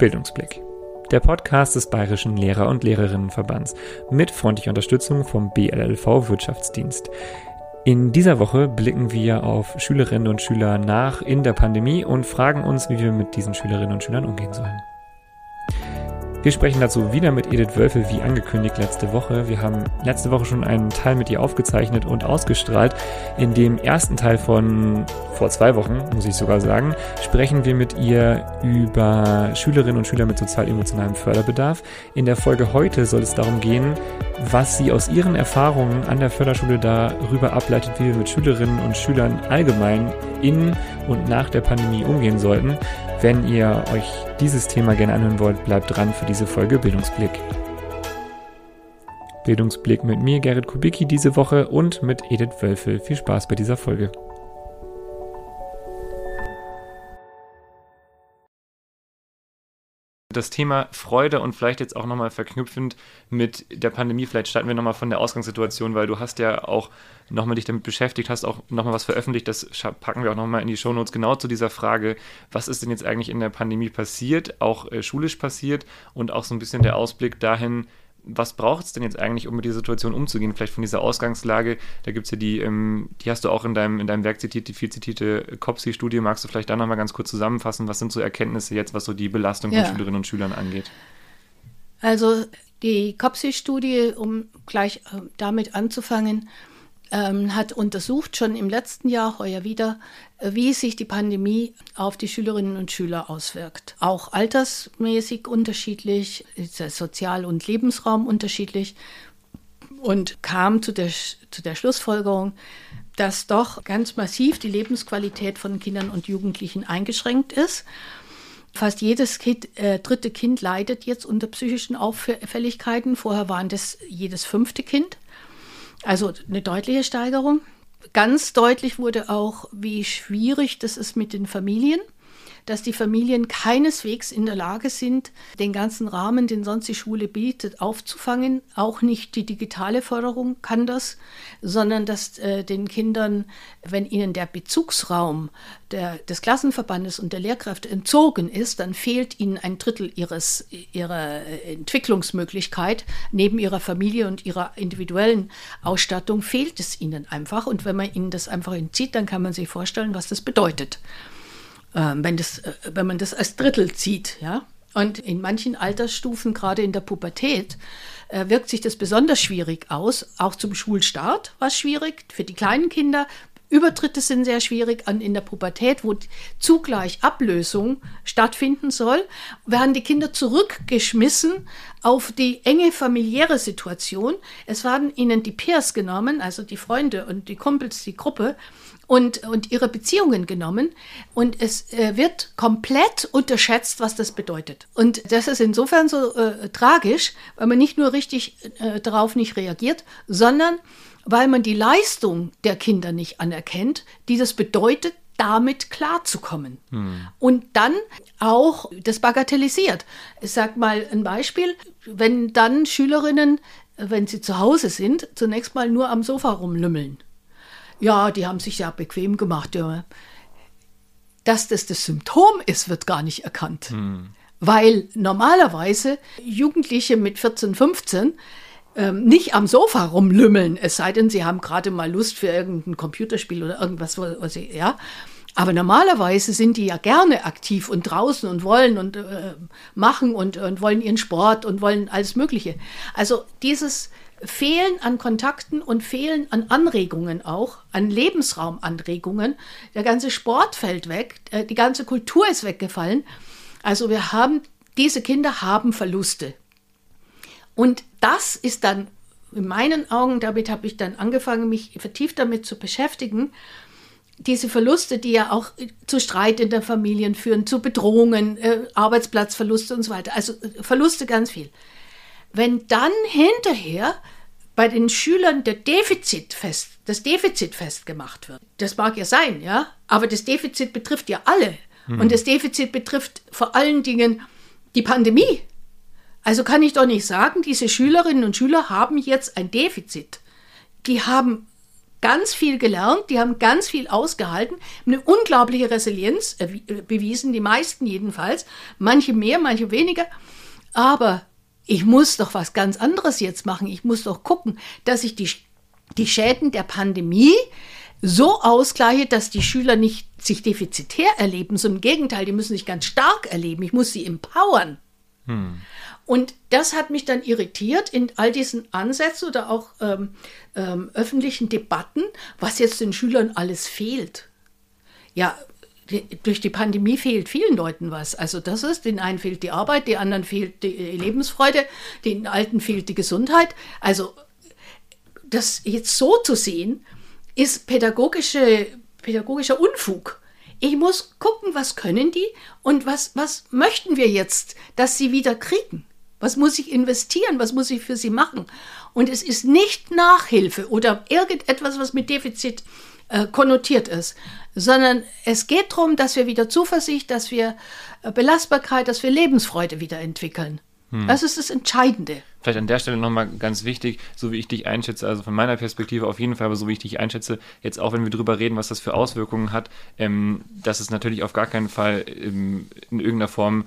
Bildungsblick. Der Podcast des Bayerischen Lehrer- und Lehrerinnenverbands mit freundlicher Unterstützung vom BLLV Wirtschaftsdienst. In dieser Woche blicken wir auf Schülerinnen und Schüler nach in der Pandemie und fragen uns, wie wir mit diesen Schülerinnen und Schülern umgehen sollen. Wir sprechen dazu wieder mit Edith Wölfe, wie angekündigt letzte Woche. Wir haben letzte Woche schon einen Teil mit ihr aufgezeichnet und ausgestrahlt. In dem ersten Teil von vor zwei Wochen, muss ich sogar sagen, sprechen wir mit ihr über Schülerinnen und Schüler mit sozial-emotionalem Förderbedarf. In der Folge heute soll es darum gehen, was sie aus ihren Erfahrungen an der Förderschule darüber ableitet, wie wir mit Schülerinnen und Schülern allgemein in und nach der Pandemie umgehen sollten. Wenn ihr euch dieses Thema gerne anhören wollt, bleibt dran für diese Folge Bildungsblick. Bildungsblick mit mir, Gerrit Kubicki, diese Woche und mit Edith Wölfel. Viel Spaß bei dieser Folge. Das Thema Freude und vielleicht jetzt auch nochmal verknüpfend mit der Pandemie, vielleicht starten wir nochmal von der Ausgangssituation, weil du hast ja auch nochmal dich damit beschäftigt, hast auch nochmal was veröffentlicht, das packen wir auch nochmal in die Shownotes, genau zu dieser Frage, was ist denn jetzt eigentlich in der Pandemie passiert, auch äh, schulisch passiert und auch so ein bisschen der Ausblick dahin, was braucht es denn jetzt eigentlich, um mit dieser Situation umzugehen? Vielleicht von dieser Ausgangslage, da gibt es ja die, ähm, die hast du auch in deinem, in deinem Werk zitiert, die viel zitierte COPSI-Studie. Magst du vielleicht da nochmal ganz kurz zusammenfassen? Was sind so Erkenntnisse jetzt, was so die Belastung ja. von Schülerinnen und Schülern angeht? Also die COPSI-Studie, um gleich äh, damit anzufangen, ähm, hat untersucht, schon im letzten Jahr, heuer wieder, äh, wie sich die Pandemie auf die Schülerinnen und Schüler auswirkt. Auch altersmäßig unterschiedlich, sozial und Lebensraum unterschiedlich und kam zu der, zu der Schlussfolgerung, dass doch ganz massiv die Lebensqualität von Kindern und Jugendlichen eingeschränkt ist. Fast jedes kind, äh, dritte Kind leidet jetzt unter psychischen Auffälligkeiten. Vorher waren das jedes fünfte Kind. Also eine deutliche Steigerung. Ganz deutlich wurde auch, wie schwierig das ist mit den Familien dass die Familien keineswegs in der Lage sind, den ganzen Rahmen, den sonst die Schule bietet, aufzufangen. Auch nicht die digitale Förderung kann das, sondern dass äh, den Kindern, wenn ihnen der Bezugsraum der, des Klassenverbandes und der Lehrkräfte entzogen ist, dann fehlt ihnen ein Drittel ihres, ihrer Entwicklungsmöglichkeit. Neben ihrer Familie und ihrer individuellen Ausstattung fehlt es ihnen einfach. Und wenn man ihnen das einfach entzieht, dann kann man sich vorstellen, was das bedeutet wenn, das, äh, wenn man das als Drittel zieht. Ja? Und in manchen Altersstufen, gerade in der Pubertät, äh, wirkt sich das besonders schwierig aus. Auch zum Schulstart war es schwierig. Für die kleinen Kinder Übertritte sind sehr schwierig an, in der Pubertät, wo zugleich Ablösung stattfinden soll, werden die Kinder zurückgeschmissen auf die enge familiäre Situation. Es werden ihnen die Peers genommen, also die Freunde und die Kumpels, die Gruppe, und, und ihre Beziehungen genommen. Und es äh, wird komplett unterschätzt, was das bedeutet. Und das ist insofern so äh, tragisch, weil man nicht nur richtig äh, darauf nicht reagiert, sondern weil man die Leistung der Kinder nicht anerkennt, die das bedeutet, damit klarzukommen. Hm. Und dann auch das bagatellisiert. Ich sage mal ein Beispiel, wenn dann Schülerinnen, wenn sie zu Hause sind, zunächst mal nur am Sofa rumlümmeln ja, die haben sich ja bequem gemacht. Ja. Dass das das Symptom ist, wird gar nicht erkannt. Hm. Weil normalerweise Jugendliche mit 14, 15 ähm, nicht am Sofa rumlümmeln, es sei denn, sie haben gerade mal Lust für irgendein Computerspiel oder irgendwas, was sie, ja. Aber normalerweise sind die ja gerne aktiv und draußen und wollen und äh, machen und, und wollen ihren Sport und wollen alles Mögliche. Also dieses Fehlen an Kontakten und Fehlen an Anregungen auch, an Lebensraumanregungen. Der ganze Sport fällt weg, äh, die ganze Kultur ist weggefallen. Also wir haben, diese Kinder haben Verluste. Und das ist dann in meinen Augen, damit habe ich dann angefangen, mich vertieft damit zu beschäftigen, diese Verluste, die ja auch zu Streit in der Familien führen, zu Bedrohungen, äh, Arbeitsplatzverluste und so weiter. Also äh, Verluste ganz viel. Wenn dann hinterher bei den Schülern der Defizit fest, das Defizit festgemacht wird, das mag ja sein, ja, aber das Defizit betrifft ja alle. Hm. Und das Defizit betrifft vor allen Dingen die Pandemie. Also kann ich doch nicht sagen, diese Schülerinnen und Schüler haben jetzt ein Defizit. Die haben ganz viel gelernt, die haben ganz viel ausgehalten, eine unglaubliche Resilienz äh, bewiesen, die meisten jedenfalls, manche mehr, manche weniger. Aber ich muss doch was ganz anderes jetzt machen. Ich muss doch gucken, dass ich die, die Schäden der Pandemie so ausgleiche, dass die Schüler nicht sich defizitär erleben, sondern im Gegenteil, die müssen sich ganz stark erleben. Ich muss sie empowern. Hm. Und das hat mich dann irritiert in all diesen Ansätzen oder auch ähm, ähm, öffentlichen Debatten, was jetzt den Schülern alles fehlt. Ja, durch die Pandemie fehlt vielen Leuten was. Also das ist, den einen fehlt die Arbeit, den anderen fehlt die Lebensfreude, den Alten fehlt die Gesundheit. Also das jetzt so zu sehen, ist pädagogische, pädagogischer Unfug. Ich muss gucken, was können die und was, was möchten wir jetzt, dass sie wieder kriegen. Was muss ich investieren? Was muss ich für sie machen? Und es ist nicht Nachhilfe oder irgendetwas, was mit Defizit äh, konnotiert ist, sondern es geht darum, dass wir wieder Zuversicht, dass wir äh, Belastbarkeit, dass wir Lebensfreude wieder entwickeln. Hm. Das ist das Entscheidende. Vielleicht an der Stelle nochmal ganz wichtig, so wie ich dich einschätze, also von meiner Perspektive auf jeden Fall, aber so wie ich dich einschätze, jetzt auch wenn wir darüber reden, was das für Auswirkungen hat, ähm, dass es natürlich auf gar keinen Fall ähm, in irgendeiner Form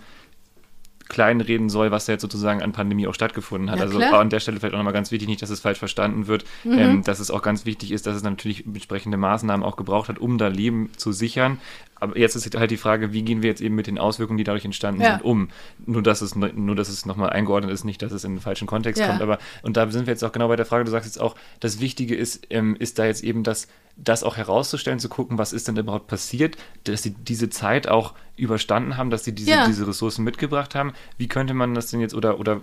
kleinreden soll, was da jetzt sozusagen an Pandemie auch stattgefunden hat. Ja, also klar. an der Stelle vielleicht auch nochmal ganz wichtig, nicht, dass es falsch verstanden wird, mhm. ähm, dass es auch ganz wichtig ist, dass es natürlich entsprechende Maßnahmen auch gebraucht hat, um da Leben zu sichern. Aber jetzt ist halt die Frage, wie gehen wir jetzt eben mit den Auswirkungen, die dadurch entstanden ja. sind, um? Nur, dass es, nur, dass es nochmal eingeordnet ist, nicht, dass es in den falschen Kontext ja. kommt. Aber, und da sind wir jetzt auch genau bei der Frage, du sagst jetzt auch, das Wichtige ist, ähm, ist da jetzt eben das, das auch herauszustellen, zu gucken, was ist denn überhaupt passiert, dass sie diese Zeit auch überstanden haben, dass sie diese, ja. diese Ressourcen mitgebracht haben. Wie könnte man das denn jetzt oder, oder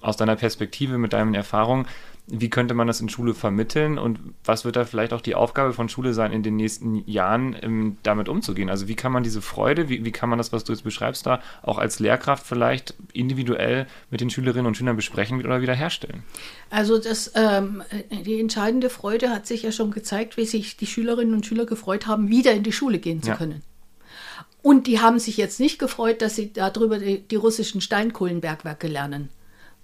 aus deiner Perspektive, mit deinen Erfahrungen, wie könnte man das in Schule vermitteln und was wird da vielleicht auch die Aufgabe von Schule sein, in den nächsten Jahren ähm, damit umzugehen? Also wie kann man diese Freude, wie, wie kann man das, was du jetzt beschreibst, da auch als Lehrkraft vielleicht individuell mit den Schülerinnen und Schülern besprechen oder wiederherstellen? Also das, ähm, die entscheidende Freude hat sich ja schon gezeigt, wie sich die Schülerinnen und Schüler gefreut haben, wieder in die Schule gehen zu ja. können. Und die haben sich jetzt nicht gefreut, dass sie darüber die, die russischen Steinkohlenbergwerke lernen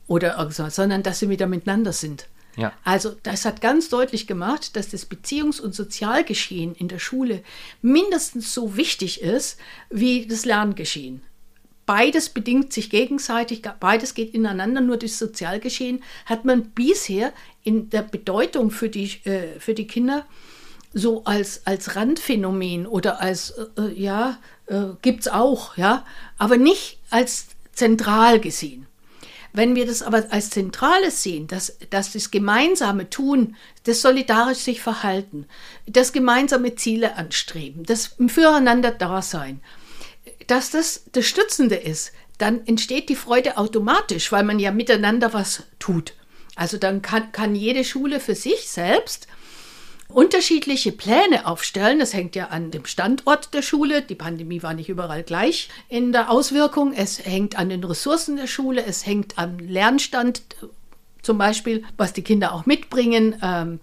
oder sondern dass sie wieder miteinander sind. Ja. Also das hat ganz deutlich gemacht, dass das Beziehungs- und Sozialgeschehen in der Schule mindestens so wichtig ist wie das Lerngeschehen. Beides bedingt sich gegenseitig, beides geht ineinander, nur das Sozialgeschehen hat man bisher in der Bedeutung für die, äh, für die Kinder so als, als Randphänomen oder als, äh, äh ja, äh, gibt es auch, ja, aber nicht als zentral gesehen. Wenn wir das aber als Zentrales sehen, dass, dass das gemeinsame Tun, das solidarisch sich verhalten, das gemeinsame Ziele anstreben, das füreinander Dasein, dass das das Stützende ist, dann entsteht die Freude automatisch, weil man ja miteinander was tut. Also dann kann, kann jede Schule für sich selbst unterschiedliche Pläne aufstellen. Das hängt ja an dem Standort der Schule. Die Pandemie war nicht überall gleich in der Auswirkung. Es hängt an den Ressourcen der Schule. Es hängt am Lernstand zum Beispiel, was die Kinder auch mitbringen. Ähm,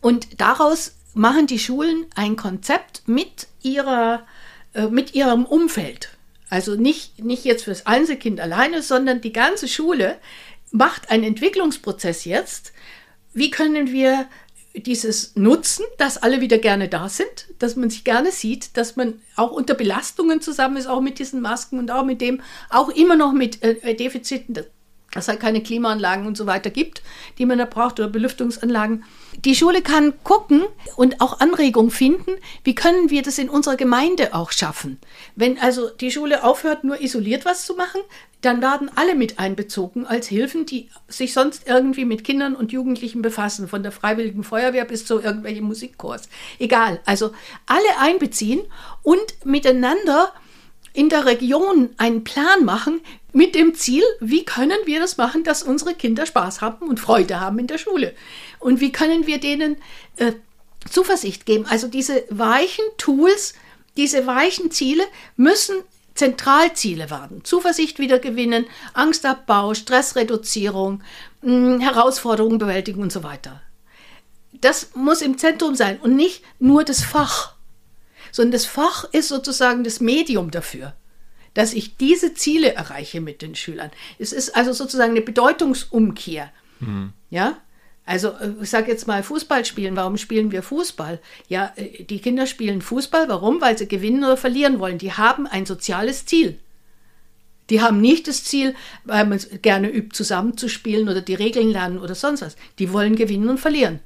und daraus machen die Schulen ein Konzept mit, ihrer, äh, mit ihrem Umfeld. Also nicht, nicht jetzt fürs Einzelkind alleine, sondern die ganze Schule macht einen Entwicklungsprozess jetzt. Wie können wir dieses Nutzen, dass alle wieder gerne da sind, dass man sich gerne sieht, dass man auch unter Belastungen zusammen ist, auch mit diesen Masken und auch mit dem, auch immer noch mit äh, Defiziten, dass es halt keine Klimaanlagen und so weiter gibt, die man da braucht oder Belüftungsanlagen. Die Schule kann gucken und auch Anregungen finden, wie können wir das in unserer Gemeinde auch schaffen. Wenn also die Schule aufhört, nur isoliert was zu machen, dann werden alle mit einbezogen als Hilfen, die sich sonst irgendwie mit Kindern und Jugendlichen befassen, von der Freiwilligen Feuerwehr bis zu irgendwelchen Musikkurs. Egal, also alle einbeziehen und miteinander in der Region einen Plan machen mit dem Ziel, wie können wir das machen, dass unsere Kinder Spaß haben und Freude haben in der Schule. Und wie können wir denen äh, Zuversicht geben. Also diese weichen Tools, diese weichen Ziele müssen Zentralziele werden. Zuversicht wiedergewinnen, Angstabbau, Stressreduzierung, hm, Herausforderungen bewältigen und so weiter. Das muss im Zentrum sein und nicht nur das Fach, sondern das Fach ist sozusagen das Medium dafür, dass ich diese Ziele erreiche mit den Schülern. Es ist also sozusagen eine Bedeutungsumkehr. Mhm. Ja, Also äh, ich sage jetzt mal Fußball spielen. Warum spielen wir Fußball? Ja, äh, die Kinder spielen Fußball. Warum? Weil sie gewinnen oder verlieren wollen. Die haben ein soziales Ziel. Die haben nicht das Ziel, weil man gerne übt, zusammenzuspielen oder die Regeln lernen oder sonst was. Die wollen gewinnen und verlieren.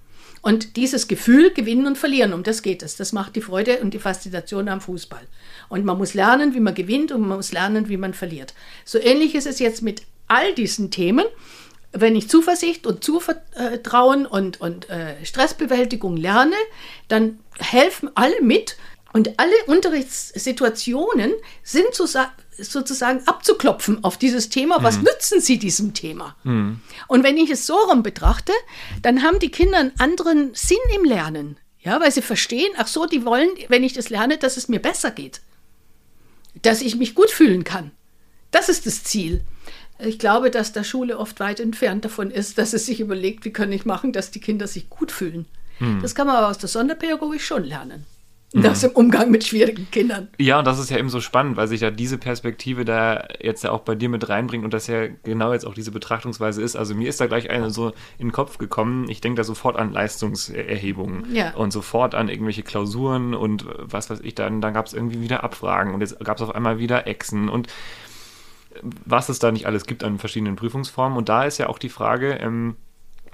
Und dieses Gefühl, gewinnen und verlieren, um das geht es. Das macht die Freude und die Faszination am Fußball. Und man muss lernen, wie man gewinnt und man muss lernen, wie man verliert. So ähnlich ist es jetzt mit all diesen Themen. Wenn ich Zuversicht und Zuvertrauen und, und äh, Stressbewältigung lerne, dann helfen alle mit, und alle Unterrichtssituationen sind sozusagen abzuklopfen auf dieses Thema. Was mhm. nützen sie diesem Thema? Mhm. Und wenn ich es so rum betrachte, dann haben die Kinder einen anderen Sinn im Lernen. Ja, weil sie verstehen, ach so, die wollen, wenn ich das lerne, dass es mir besser geht. Dass ich mich gut fühlen kann. Das ist das Ziel. Ich glaube, dass der Schule oft weit entfernt davon ist, dass es sich überlegt, wie kann ich machen, dass die Kinder sich gut fühlen. Mhm. Das kann man aber aus der Sonderpädagogik schon lernen. Das mhm. im Umgang mit schwierigen Kindern. Ja, und das ist ja eben so spannend, weil sich ja diese Perspektive da jetzt ja auch bei dir mit reinbringt und das ja genau jetzt auch diese Betrachtungsweise ist. Also mir ist da gleich eine so in den Kopf gekommen. Ich denke da sofort an Leistungserhebungen ja. und sofort an irgendwelche Klausuren und was weiß ich, dann, dann gab es irgendwie wieder Abfragen und jetzt gab es auf einmal wieder Echsen und was es da nicht alles gibt an verschiedenen Prüfungsformen. Und da ist ja auch die Frage, ähm,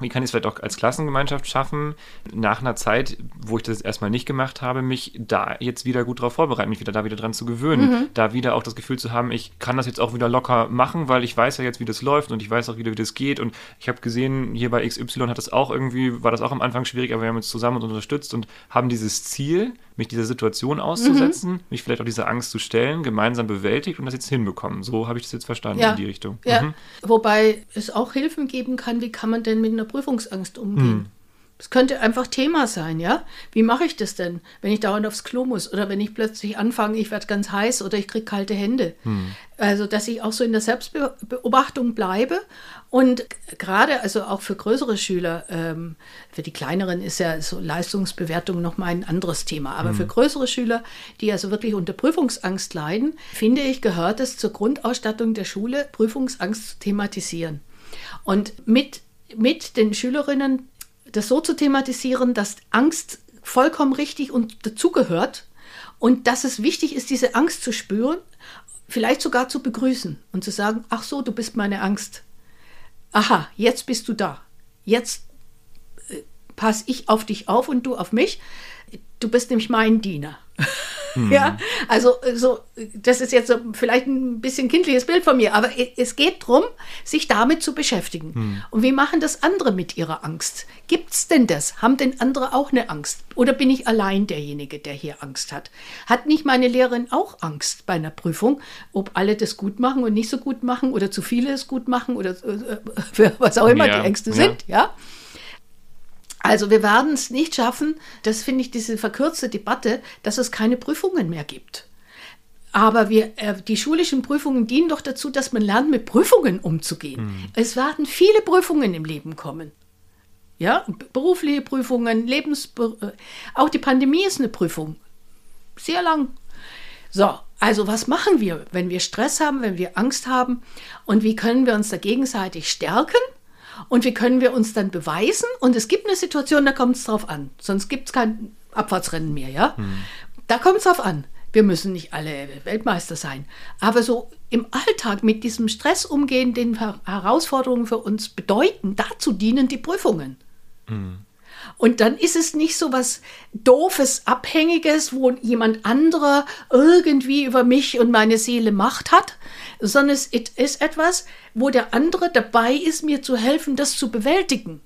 wie kann ich es vielleicht auch als Klassengemeinschaft schaffen, nach einer Zeit, wo ich das erstmal nicht gemacht habe, mich da jetzt wieder gut darauf vorbereiten, mich wieder da wieder dran zu gewöhnen, mhm. da wieder auch das Gefühl zu haben, ich kann das jetzt auch wieder locker machen, weil ich weiß ja jetzt, wie das läuft und ich weiß auch wieder, wie das geht und ich habe gesehen, hier bei XY hat das auch irgendwie, war das auch am Anfang schwierig, aber wir haben uns zusammen und unterstützt und haben dieses Ziel, mich dieser Situation auszusetzen, mhm. mich vielleicht auch dieser Angst zu stellen, gemeinsam bewältigt und das jetzt hinbekommen. So habe ich das jetzt verstanden ja. in die Richtung. Ja. Mhm. Wobei es auch Hilfen geben kann, wie kann man denn mit einer Prüfungsangst umgehen? Es könnte einfach Thema sein, ja? Wie mache ich das denn, wenn ich dauernd aufs Klo muss oder wenn ich plötzlich anfange, ich werde ganz heiß oder ich kriege kalte Hände? Hm. Also, dass ich auch so in der Selbstbeobachtung bleibe und gerade, also auch für größere Schüler, ähm, für die kleineren ist ja so Leistungsbewertung nochmal ein anderes Thema, aber hm. für größere Schüler, die also wirklich unter Prüfungsangst leiden, finde ich, gehört es zur Grundausstattung der Schule, Prüfungsangst zu thematisieren. Und mit mit den Schülerinnen das so zu thematisieren, dass Angst vollkommen richtig und dazugehört und dass es wichtig ist, diese Angst zu spüren, vielleicht sogar zu begrüßen und zu sagen, ach so, du bist meine Angst. Aha, jetzt bist du da. Jetzt äh, passe ich auf dich auf und du auf mich. Du bist nämlich mein Diener. Mhm. Ja, also so, das ist jetzt so vielleicht ein bisschen kindliches Bild von mir, aber es geht darum, sich damit zu beschäftigen. Mhm. Und wie machen das andere mit ihrer Angst? Gibt es denn das? Haben denn andere auch eine Angst? Oder bin ich allein derjenige, der hier Angst hat? Hat nicht meine Lehrerin auch Angst bei einer Prüfung, ob alle das gut machen und nicht so gut machen oder zu viele es gut machen oder äh, was auch immer ja, die Ängste ja. sind, ja? Also wir werden es nicht schaffen, das finde ich diese verkürzte Debatte, dass es keine Prüfungen mehr gibt. Aber wir, äh, die schulischen Prüfungen dienen doch dazu, dass man lernt, mit Prüfungen umzugehen. Mhm. Es werden viele Prüfungen im Leben kommen. Ja, berufliche Prüfungen, Lebens, äh, auch die Pandemie ist eine Prüfung. Sehr lang. So, also was machen wir, wenn wir Stress haben, wenn wir Angst haben und wie können wir uns da gegenseitig stärken? Und wie können wir uns dann beweisen? Und es gibt eine Situation, da kommt es drauf an. Sonst gibt es kein Abfahrtsrennen mehr, ja? Hm. Da kommt es drauf an. Wir müssen nicht alle Weltmeister sein. Aber so im Alltag mit diesem Stress umgehen, den Herausforderungen für uns bedeuten, dazu dienen die Prüfungen. Hm. Und dann ist es nicht so was doofes, abhängiges, wo jemand anderer irgendwie über mich und meine Seele Macht hat, sondern es ist etwas, wo der andere dabei ist, mir zu helfen, das zu bewältigen.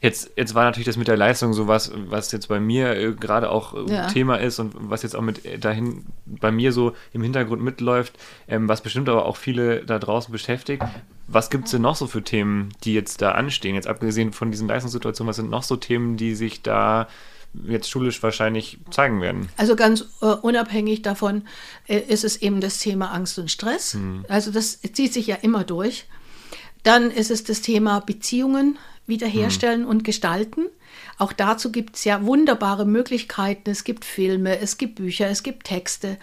Jetzt, jetzt war natürlich das mit der Leistung so was, was jetzt bei mir äh, gerade auch äh, ja. Thema ist und was jetzt auch mit äh, dahin bei mir so im Hintergrund mitläuft, ähm, was bestimmt aber auch viele da draußen beschäftigt. Was gibt es denn noch so für Themen, die jetzt da anstehen? Jetzt abgesehen von diesen Leistungssituationen, was sind noch so Themen, die sich da jetzt schulisch wahrscheinlich zeigen werden. Also ganz äh, unabhängig davon äh, ist es eben das Thema Angst und Stress. Hm. Also das zieht sich ja immer durch. Dann ist es das Thema Beziehungen wiederherstellen hm. und gestalten. Auch dazu gibt es ja wunderbare Möglichkeiten. Es gibt Filme, es gibt Bücher, es gibt Texte,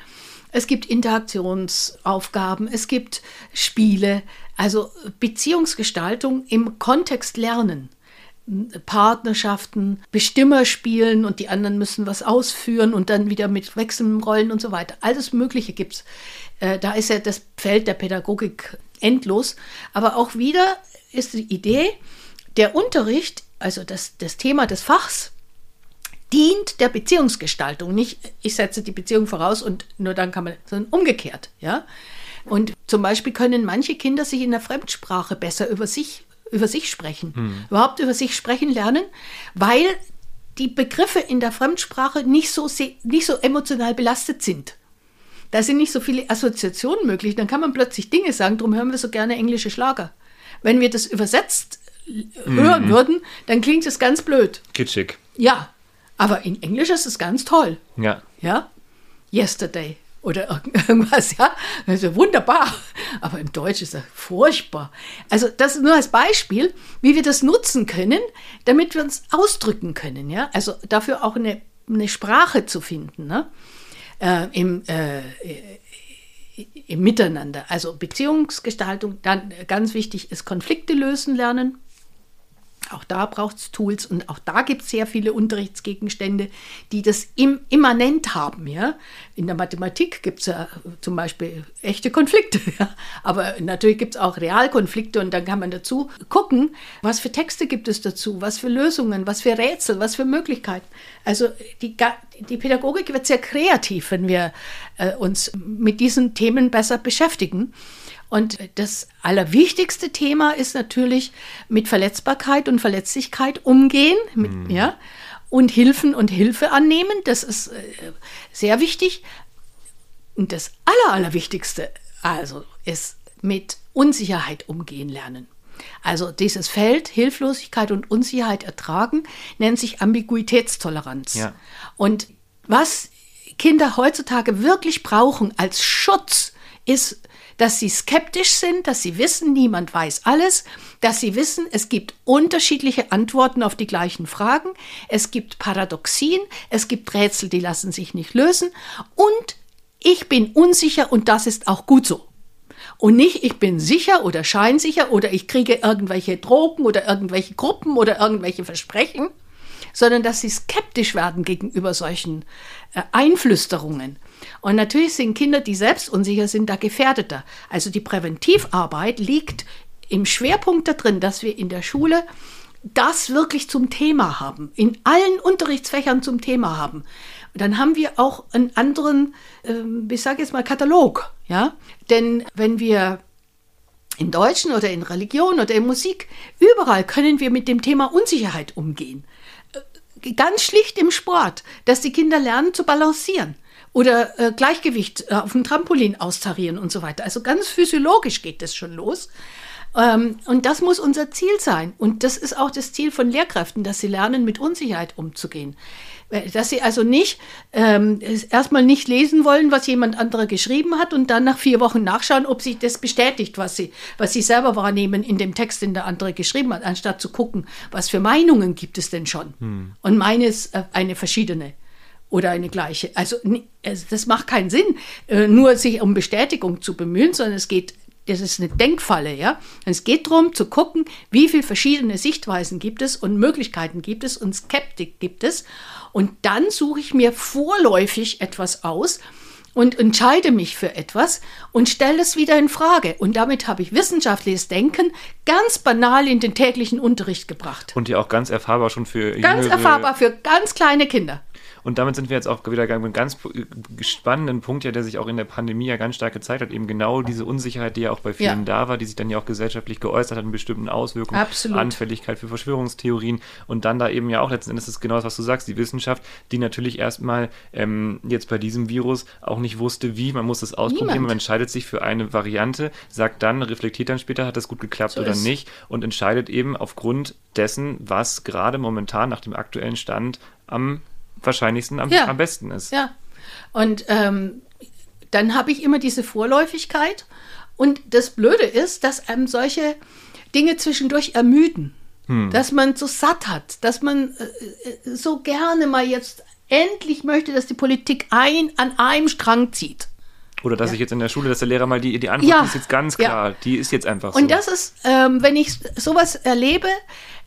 es gibt Interaktionsaufgaben, es gibt Spiele. Also Beziehungsgestaltung im Kontext Lernen Partnerschaften, Bestimmer spielen und die anderen müssen was ausführen und dann wieder mit wechselnden Rollen und so weiter. Alles Mögliche gibt es. Äh, da ist ja das Feld der Pädagogik endlos. Aber auch wieder ist die Idee, der Unterricht, also das, das Thema des Fachs, dient der Beziehungsgestaltung. Nicht, ich setze die Beziehung voraus und nur dann kann man, sondern umgekehrt. Ja? Und zum Beispiel können manche Kinder sich in der Fremdsprache besser über sich, über sich sprechen, hm. überhaupt über sich sprechen lernen, weil die Begriffe in der Fremdsprache nicht so, nicht so emotional belastet sind. Da sind nicht so viele Assoziationen möglich. Dann kann man plötzlich Dinge sagen, darum hören wir so gerne englische Schlager. Wenn wir das übersetzt hören mhm. würden, dann klingt es ganz blöd. Kitschig. Ja, aber in Englisch ist es ganz toll. Ja. Ja. Yesterday oder irgendwas, ja. Also wunderbar. Aber im Deutsch ist er furchtbar. Also das nur als Beispiel, wie wir das nutzen können, damit wir uns ausdrücken können, ja. Also dafür auch eine, eine Sprache zu finden, ne? Äh, im, äh, im Miteinander. Also Beziehungsgestaltung, dann ganz wichtig ist Konflikte lösen lernen. Auch da braucht es Tools und auch da gibt es sehr viele Unterrichtsgegenstände, die das im, immanent haben. Ja? In der Mathematik gibt es ja zum Beispiel echte Konflikte, ja? aber natürlich gibt es auch Realkonflikte und dann kann man dazu gucken, was für Texte gibt es dazu, was für Lösungen, was für Rätsel, was für Möglichkeiten. Also die, die Pädagogik wird sehr kreativ, wenn wir äh, uns mit diesen Themen besser beschäftigen. Und das allerwichtigste Thema ist natürlich mit Verletzbarkeit und Verletzlichkeit umgehen, mit, mhm. ja, und Hilfen und Hilfe annehmen. Das ist äh, sehr wichtig. Und das Aller, Allerwichtigste also ist mit Unsicherheit umgehen lernen. Also dieses Feld Hilflosigkeit und Unsicherheit ertragen nennt sich Ambiguitätstoleranz. Ja. Und was Kinder heutzutage wirklich brauchen als Schutz ist dass sie skeptisch sind, dass sie wissen, niemand weiß alles, dass sie wissen, es gibt unterschiedliche Antworten auf die gleichen Fragen, es gibt Paradoxien, es gibt Rätsel, die lassen sich nicht lösen und ich bin unsicher und das ist auch gut so. Und nicht, ich bin sicher oder scheinsicher oder ich kriege irgendwelche Drogen oder irgendwelche Gruppen oder irgendwelche Versprechen, sondern dass sie skeptisch werden gegenüber solchen äh, Einflüsterungen. Und natürlich sind Kinder, die selbst unsicher sind, da gefährdeter. Also die Präventivarbeit liegt im Schwerpunkt da drin, dass wir in der Schule das wirklich zum Thema haben, in allen Unterrichtsfächern zum Thema haben. Dann haben wir auch einen anderen, äh, ich sage jetzt mal, Katalog. Ja? Denn wenn wir in Deutschen oder in Religion oder in Musik, überall können wir mit dem Thema Unsicherheit umgehen. Ganz schlicht im Sport, dass die Kinder lernen zu balancieren oder äh, Gleichgewicht äh, auf dem Trampolin austarieren und so weiter. Also ganz physiologisch geht das schon los. Ähm, und das muss unser Ziel sein. Und das ist auch das Ziel von Lehrkräften, dass sie lernen, mit Unsicherheit umzugehen. Äh, dass sie also nicht ähm, erstmal nicht lesen wollen, was jemand anderer geschrieben hat und dann nach vier Wochen nachschauen, ob sich das bestätigt, was sie, was sie selber wahrnehmen in dem Text, den der andere geschrieben hat, anstatt zu gucken, was für Meinungen gibt es denn schon. Hm. Und meine ist äh, eine verschiedene oder eine gleiche. Also, also das macht keinen Sinn, äh, nur sich um Bestätigung zu bemühen, sondern es geht, das ist eine Denkfalle, ja. Es geht darum zu gucken, wie viele verschiedene Sichtweisen gibt es und Möglichkeiten gibt es und Skeptik gibt es. Und dann suche ich mir vorläufig etwas aus und entscheide mich für etwas und stelle es wieder in Frage. Und damit habe ich wissenschaftliches Denken ganz banal in den täglichen Unterricht gebracht. Und ja auch ganz erfahrbar schon für Ganz erfahrbar für ganz kleine Kinder. Und damit sind wir jetzt auch wieder bei einem ganz spannenden Punkt, ja, der sich auch in der Pandemie ja ganz stark gezeigt hat. Eben genau diese Unsicherheit, die ja auch bei vielen ja. da war, die sich dann ja auch gesellschaftlich geäußert hat in bestimmten Auswirkungen. Absolut. Anfälligkeit für Verschwörungstheorien. Und dann da eben ja auch letzten Endes ist genau das, was du sagst, die Wissenschaft, die natürlich erstmal ähm, jetzt bei diesem Virus auch nicht wusste, wie, man muss es ausprobieren, Niemand. man entscheidet sich für eine Variante, sagt dann, reflektiert dann später, hat das gut geklappt so oder nicht und entscheidet eben aufgrund dessen, was gerade momentan nach dem aktuellen Stand am wahrscheinlichsten am, ja. am besten ist. Ja. Und ähm, dann habe ich immer diese Vorläufigkeit. Und das Blöde ist, dass einem solche Dinge zwischendurch ermüden. Hm. Dass man so satt hat, dass man äh, äh, so gerne mal jetzt endlich möchte, dass die Politik ein, an einem Strang zieht. Oder dass ja. ich jetzt in der Schule, dass der Lehrer mal die, die Antwort ja. ist jetzt ganz klar, ja. die ist jetzt einfach so. Und das ist, ähm, wenn ich sowas erlebe,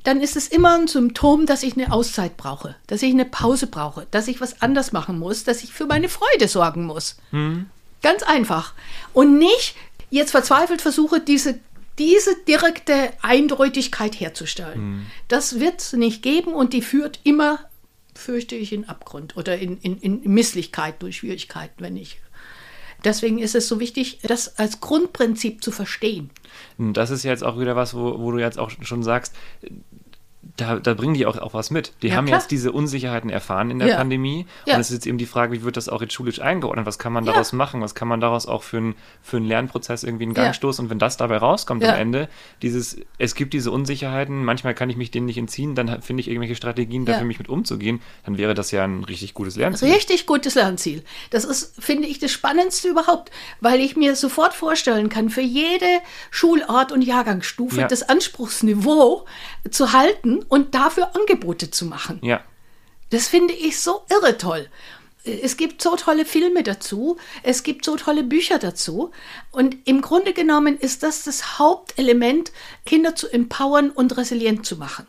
dann ist es immer ein Symptom, dass ich eine Auszeit brauche, dass ich eine Pause brauche, dass ich was anders machen muss, dass ich für meine Freude sorgen muss. Hm. Ganz einfach. Und nicht jetzt verzweifelt versuche, diese, diese direkte Eindeutigkeit herzustellen. Das wird es nicht geben und die führt immer, fürchte ich, in Abgrund oder in, in, in Misslichkeit durch Schwierigkeiten, wenn nicht. Deswegen ist es so wichtig, das als Grundprinzip zu verstehen. Das ist jetzt auch wieder was, wo, wo du jetzt auch schon sagst, da, da bringen die auch, auch was mit. Die Ja, haben klar. jetzt diese Unsicherheiten erfahren in der Ja. Pandemie. Ja. Und es ist jetzt eben die Frage, wie wird das auch jetzt schulisch eingeordnet? Was kann man daraus machen? Was kann man daraus auch für, ein, für einen Lernprozess irgendwie in Gang stoßen? Und wenn das dabei rauskommt am Ende, dieses, es gibt diese Unsicherheiten, manchmal kann ich mich denen nicht entziehen, dann finde ich irgendwelche Strategien dafür, mich mit umzugehen, dann wäre das ja ein richtig gutes Lernziel. Richtig gutes Lernziel. Das ist, finde ich, das Spannendste überhaupt, weil ich mir sofort vorstellen kann, für jede Schulart und Jahrgangsstufe Ja. das Anspruchsniveau zu halten und dafür Angebote zu machen. Ja. Das finde ich so irre toll. Es gibt so tolle Filme dazu, es gibt so tolle Bücher dazu. Und im Grunde genommen ist das das Hauptelement, Kinder zu empowern und resilient zu machen.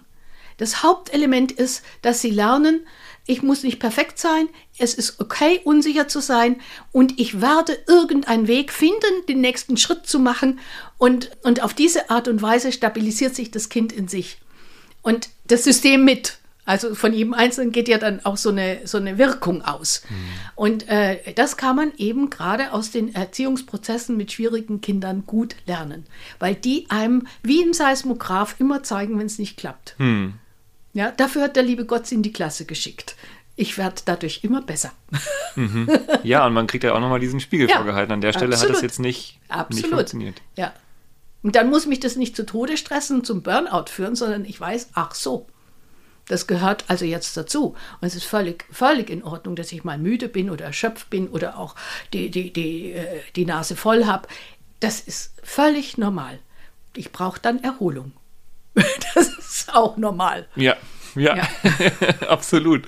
Das Hauptelement ist, dass sie lernen, ich muss nicht perfekt sein, es ist okay, unsicher zu sein und ich werde irgendeinen Weg finden, den nächsten Schritt zu machen und, und auf diese Art und Weise stabilisiert sich das Kind in sich und das System mit. Also von jedem Einzelnen geht ja dann auch so eine, so eine Wirkung aus. Und äh, das kann man eben gerade aus den Erziehungsprozessen mit schwierigen Kindern gut lernen, weil die einem wie ein Seismograph immer zeigen, wenn es nicht klappt. Ja, dafür hat der liebe Gott sie in die Klasse geschickt. Ich werde dadurch immer besser. ja, und man kriegt ja auch nochmal diesen Spiegel Ja, vorgehalten. An der Stelle hat absolut. das jetzt nicht, nicht Absolut. funktioniert. Ja. Und dann muss mich das nicht zu Tode stressen zum Burnout führen, sondern ich weiß, ach so, das gehört also jetzt dazu. Und es ist völlig, völlig in Ordnung, dass ich mal müde bin oder erschöpft bin oder auch die, die, die, äh, die Nase voll habe. Das ist völlig normal. Ich brauche dann Erholung. Das ist auch normal. Ja, ja, Ja. absolut.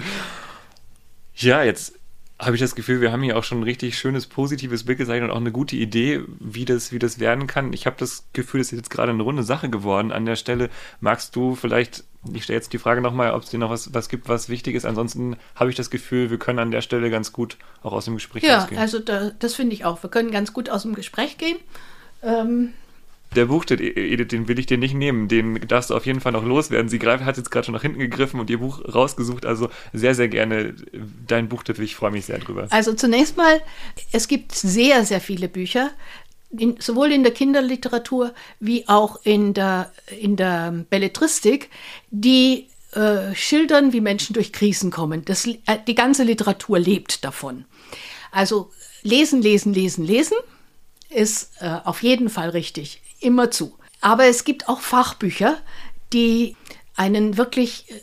Ja, jetzt habe ich das Gefühl, wir haben hier auch schon ein richtig schönes, positives Bild gezeichnet und auch eine gute Idee, wie das, wie das werden kann. Ich habe das Gefühl, es ist jetzt gerade eine runde Sache geworden. An der Stelle magst du vielleicht, ich stelle jetzt die Frage nochmal, ob es dir noch was, was gibt, was wichtig ist. Ansonsten habe ich das Gefühl, wir können an der Stelle ganz gut auch aus dem Gespräch Ja, rausgehen. also da, das finde ich auch. Wir können ganz gut aus dem Gespräch gehen. Ähm, Der Buchtipp, Edith, den will ich dir nicht nehmen. Den darfst du auf jeden Fall noch loswerden. Sie greift, hat jetzt gerade schon nach hinten gegriffen und ihr Buch rausgesucht. Also sehr, sehr gerne dein Buchtipp. Ich freue mich sehr drüber. Also zunächst mal, es gibt sehr, sehr viele Bücher, in, sowohl in der Kinderliteratur wie auch in der, in der Belletristik, die äh, schildern, wie Menschen durch Krisen kommen. Das, äh, die ganze Literatur lebt davon. Also lesen, lesen, lesen, lesen ist äh, auf jeden Fall richtig, immer zu. Aber es gibt auch Fachbücher, die einen wirklich äh,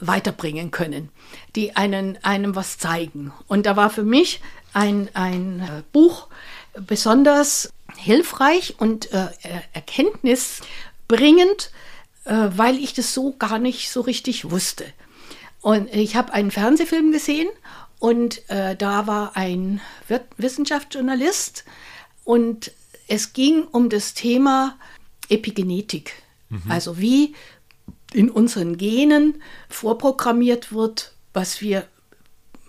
weiterbringen können, die einen, einem was zeigen. Und da war für mich ein, ein äh, Buch besonders hilfreich und äh, erkenntnisbringend, äh, weil ich das so gar nicht so richtig wusste. Und ich habe einen Fernsehfilm gesehen und äh, da war ein Wissenschaftsjournalist und es ging um das Thema Epigenetik. Also wie in unseren Genen vorprogrammiert wird, was wir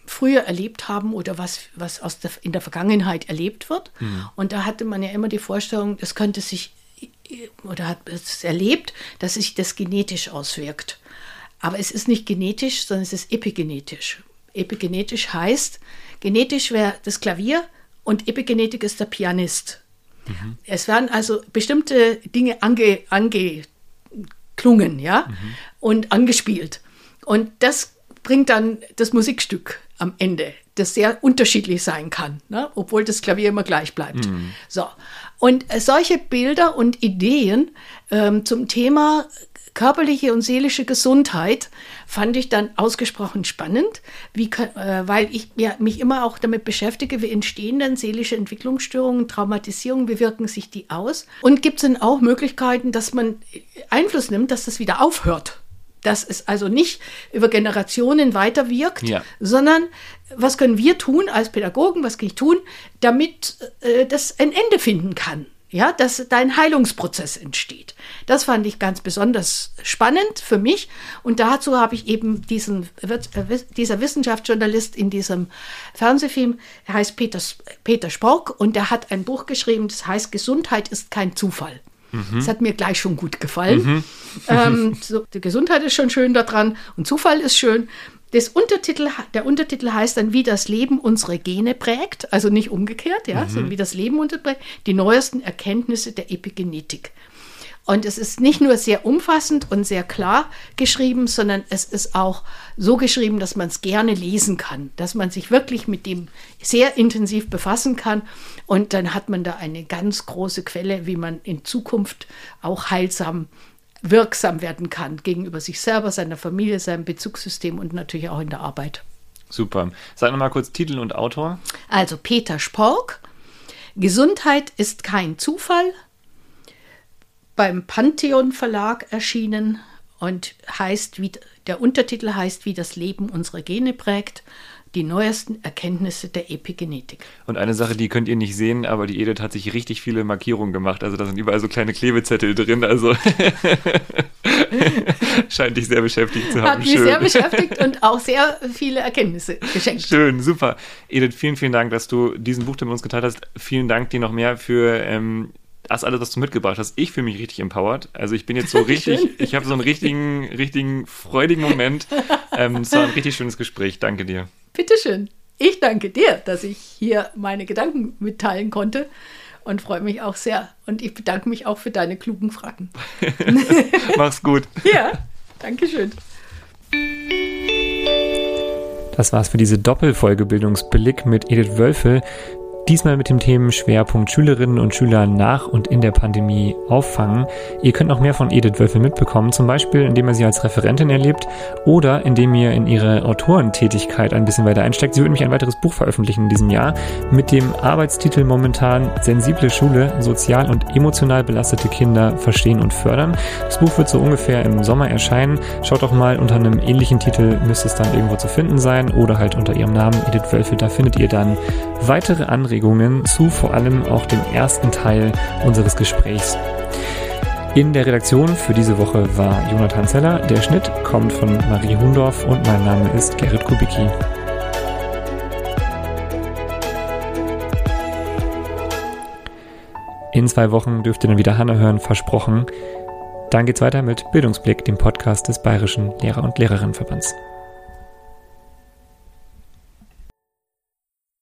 früher erlebt haben oder was, was aus der, in der Vergangenheit erlebt wird. Und da hatte man ja immer die Vorstellung, das könnte sich oder hat es erlebt, dass sich das genetisch auswirkt. Aber es ist nicht genetisch, sondern es ist epigenetisch. Epigenetisch heißt, genetisch wäre das Klavier und Epigenetik ist der Pianist. Es werden also bestimmte Dinge ange, angeklungen, ja, und angespielt. Und das bringt dann das Musikstück am Ende, das sehr unterschiedlich sein kann, ne? obwohl das Klavier immer gleich bleibt. So. Und äh, solche Bilder und Ideen ähm, zum Thema körperliche und seelische Gesundheit fand ich dann ausgesprochen spannend, wie, äh, weil ich ja, mich immer auch damit beschäftige, wie entstehen denn seelische Entwicklungsstörungen, Traumatisierungen, wie wirken sich die aus? Und gibt es denn auch Möglichkeiten, dass man Einfluss nimmt, dass das wieder aufhört? Dass es also nicht über Generationen weiterwirkt, Ja. sondern was können wir tun als Pädagogen, was kann ich tun, damit äh, das ein Ende finden kann. ja, dass dein Heilungsprozess entsteht. Das fand ich ganz besonders spannend für mich. Und dazu habe ich eben diesen, äh, dieser Wissenschaftsjournalist in diesem Fernsehfilm, er heißt Peter, Peter Spork und der hat ein Buch geschrieben, das heißt Gesundheit ist kein Zufall. Mhm. Das hat mir gleich schon gut gefallen. Mhm. Ähm, so, die Gesundheit ist schon schön daran und Zufall ist schön. Das Untertitel, der Untertitel heißt dann, wie das Leben unsere Gene prägt, also nicht umgekehrt, ja, mhm. sondern wie das Leben unterprägt, die neuesten Erkenntnisse der Epigenetik. Und es ist nicht nur sehr umfassend und sehr klar geschrieben, sondern es ist auch so geschrieben, dass man es gerne lesen kann, dass man sich wirklich mit dem sehr intensiv befassen kann. Und dann hat man da eine ganz große Quelle, wie man in Zukunft auch heilsam wirksam werden kann gegenüber sich selber, seiner Familie, seinem Bezugssystem und natürlich auch in der Arbeit. Super. Sag nochmal kurz Titel und Autor. Also Peter Spork. Gesundheit ist kein Zufall. Beim Pantheon Verlag erschienen und heißt, wie der Untertitel heißt, wie das Leben unsere Gene prägt die neuesten Erkenntnisse der Epigenetik. Und eine Sache, die könnt ihr nicht sehen, aber die Edith hat sich richtig viele Markierungen gemacht. Also da sind überall so kleine Klebezettel drin. Also scheint dich sehr beschäftigt zu haben. Hat mich Schön. sehr beschäftigt und auch sehr viele Erkenntnisse geschenkt. Schön, super. Edith, vielen, vielen Dank, dass du diesen Buch mit uns geteilt hast. Vielen Dank dir noch mehr für ähm, das alles, was du mitgebracht hast. Ich fühle mich richtig empowered. Also ich bin jetzt so richtig, ich habe so einen richtigen, richtigen freudigen Moment. Ähm, es war ein richtig schönes Gespräch. Danke dir. Bitteschön. Ich danke dir, dass ich hier meine Gedanken mitteilen konnte und freue mich auch sehr. Und ich bedanke mich auch für deine klugen Fragen. Mach's gut. Ja, danke schön. Das war's für diese Doppelfolge Bildungsblick mit Edith Wölfel. Diesmal mit dem Themenschwerpunkt Schülerinnen und Schüler nach und in der Pandemie auffangen. Ihr könnt noch mehr von Edith Wölfel mitbekommen, zum Beispiel indem ihr sie als Referentin erlebt oder indem ihr in ihre Autorentätigkeit ein bisschen weiter einsteckt. Sie wird nämlich ein weiteres Buch veröffentlichen in diesem Jahr mit dem Arbeitstitel momentan Sensible Schule, sozial und emotional belastete Kinder verstehen und fördern. Das Buch wird so ungefähr im Sommer erscheinen. Schaut doch mal unter einem ähnlichen Titel, müsste es dann irgendwo zu finden sein oder halt unter ihrem Namen Edith Wölfel. Da findet ihr dann weitere Anregungen Anregungen zu vor allem auch dem ersten Teil unseres Gesprächs. In der Redaktion für diese Woche war Jonathan Zeller. Der Schnitt kommt von Marie Hundorf und mein Name ist Gerrit Kubicki. In zwei Wochen dürft ihr dann wieder Hanna hören, versprochen. Dann geht's weiter mit Bildungsblick, dem Podcast des Bayerischen Lehrer- und Lehrerinnenverbands.